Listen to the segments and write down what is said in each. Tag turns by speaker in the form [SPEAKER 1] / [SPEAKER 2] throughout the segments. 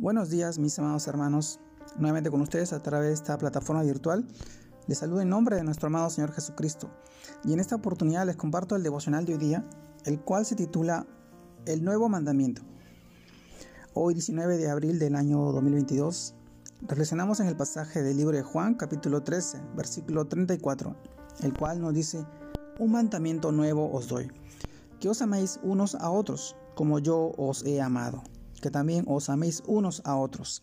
[SPEAKER 1] Buenos días, mis amados hermanos. Nuevamente con ustedes a través de esta plataforma virtual. Les saludo en nombre de nuestro amado Señor Jesucristo. Y en esta oportunidad les comparto el devocional de hoy día, el cual se titula El Nuevo Mandamiento. Hoy, 19 de abril del año 2022, reflexionamos en el pasaje del libro de Juan, capítulo 13, versículo 34, el cual nos dice, Un mandamiento nuevo os doy, que os améis unos a otros, como yo os he amado que también os améis unos a otros.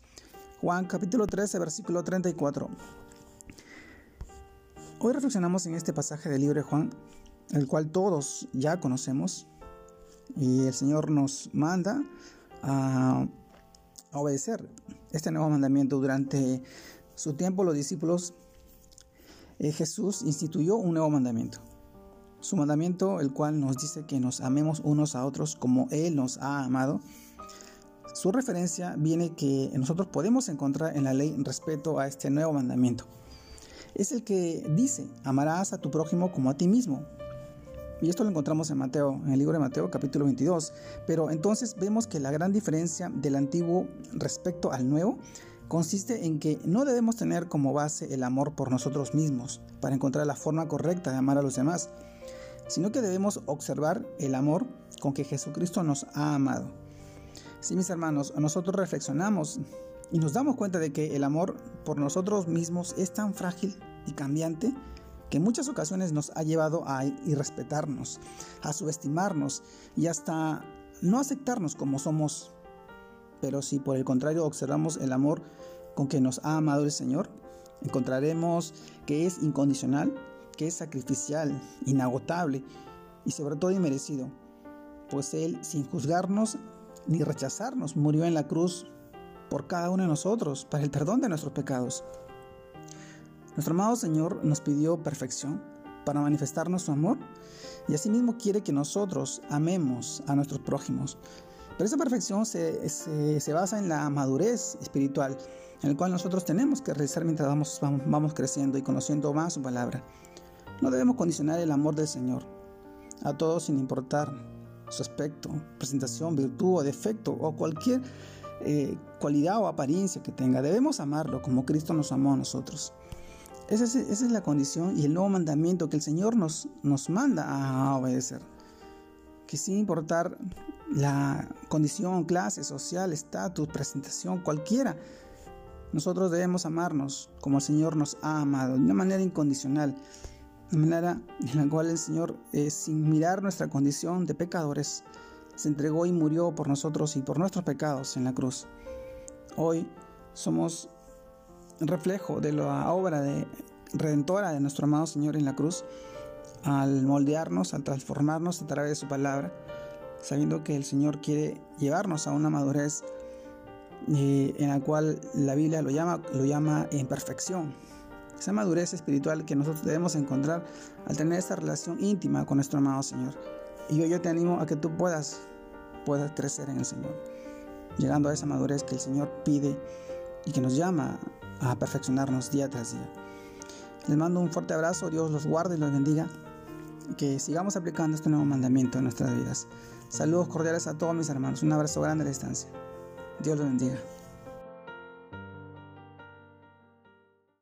[SPEAKER 1] Juan capítulo 13, versículo 34. Hoy reflexionamos en este pasaje del libro de Juan, el cual todos ya conocemos, y el Señor nos manda a, obedecer este nuevo mandamiento. Durante su tiempo los discípulos, eh, Jesús instituyó un nuevo mandamiento. Su mandamiento, el cual nos dice que nos amemos unos a otros como Él nos ha amado. Su referencia viene que nosotros podemos encontrar en la ley respeto a este nuevo mandamiento. Es el que dice, amarás a tu prójimo como a ti mismo. Y esto lo encontramos en Mateo, en el libro de Mateo capítulo 22. Pero entonces vemos que la gran diferencia del antiguo respecto al nuevo consiste en que no debemos tener como base el amor por nosotros mismos para encontrar la forma correcta de amar a los demás, sino que debemos observar el amor con que Jesucristo nos ha amado. Sí, mis hermanos, nosotros reflexionamos y nos damos cuenta de que el amor por nosotros mismos es tan frágil y cambiante que en muchas ocasiones nos ha llevado a irrespetarnos, a subestimarnos y hasta no aceptarnos como somos. Pero si por el contrario observamos el amor con que nos ha amado el Señor, encontraremos que es incondicional, que es sacrificial, inagotable y sobre todo inmerecido, pues Él, sin juzgarnos, ni rechazarnos, murió en la cruz por cada uno de nosotros, para el perdón de nuestros pecados. Nuestro amado Señor nos pidió perfección para manifestarnos su amor y asimismo quiere que nosotros amemos a nuestros prójimos. Pero esa perfección se, se, basa en la madurez espiritual, en el cual nosotros tenemos que realizar mientras vamos, vamos creciendo y conociendo más su palabra. No debemos condicionar el amor del Señor a todos sin importar su aspecto, presentación, virtud o defecto o cualquier eh, cualidad o apariencia que tenga. Debemos amarlo como Cristo nos amó a nosotros. Esa es, la condición y el nuevo mandamiento que el Señor nos, nos manda a obedecer. Que sin importar la condición, clase social, estatus, presentación, cualquiera, nosotros debemos amarnos como el Señor nos ha amado, de una manera incondicional de manera en la cual el Señor, eh, sin mirar nuestra condición de pecadores, se entregó y murió por nosotros y por nuestros pecados en la cruz. Hoy somos reflejo de la obra de, redentora de nuestro amado Señor en la cruz, al moldearnos, al transformarnos a través de su palabra, sabiendo que el Señor quiere llevarnos a una madurez eh, en la cual la Biblia lo llama, lo esa madurez espiritual que nosotros debemos encontrar al tener esta relación íntima con nuestro amado Señor. Y yo, yo te animo a que tú puedas, puedas crecer en el Señor, llegando a esa madurez que el Señor pide y que nos llama a perfeccionarnos día tras día. Les mando un fuerte abrazo, Dios los guarde y los bendiga, que sigamos aplicando este nuevo mandamiento en nuestras vidas. Saludos cordiales a todos mis hermanos, un abrazo grande a la distancia. Dios los bendiga.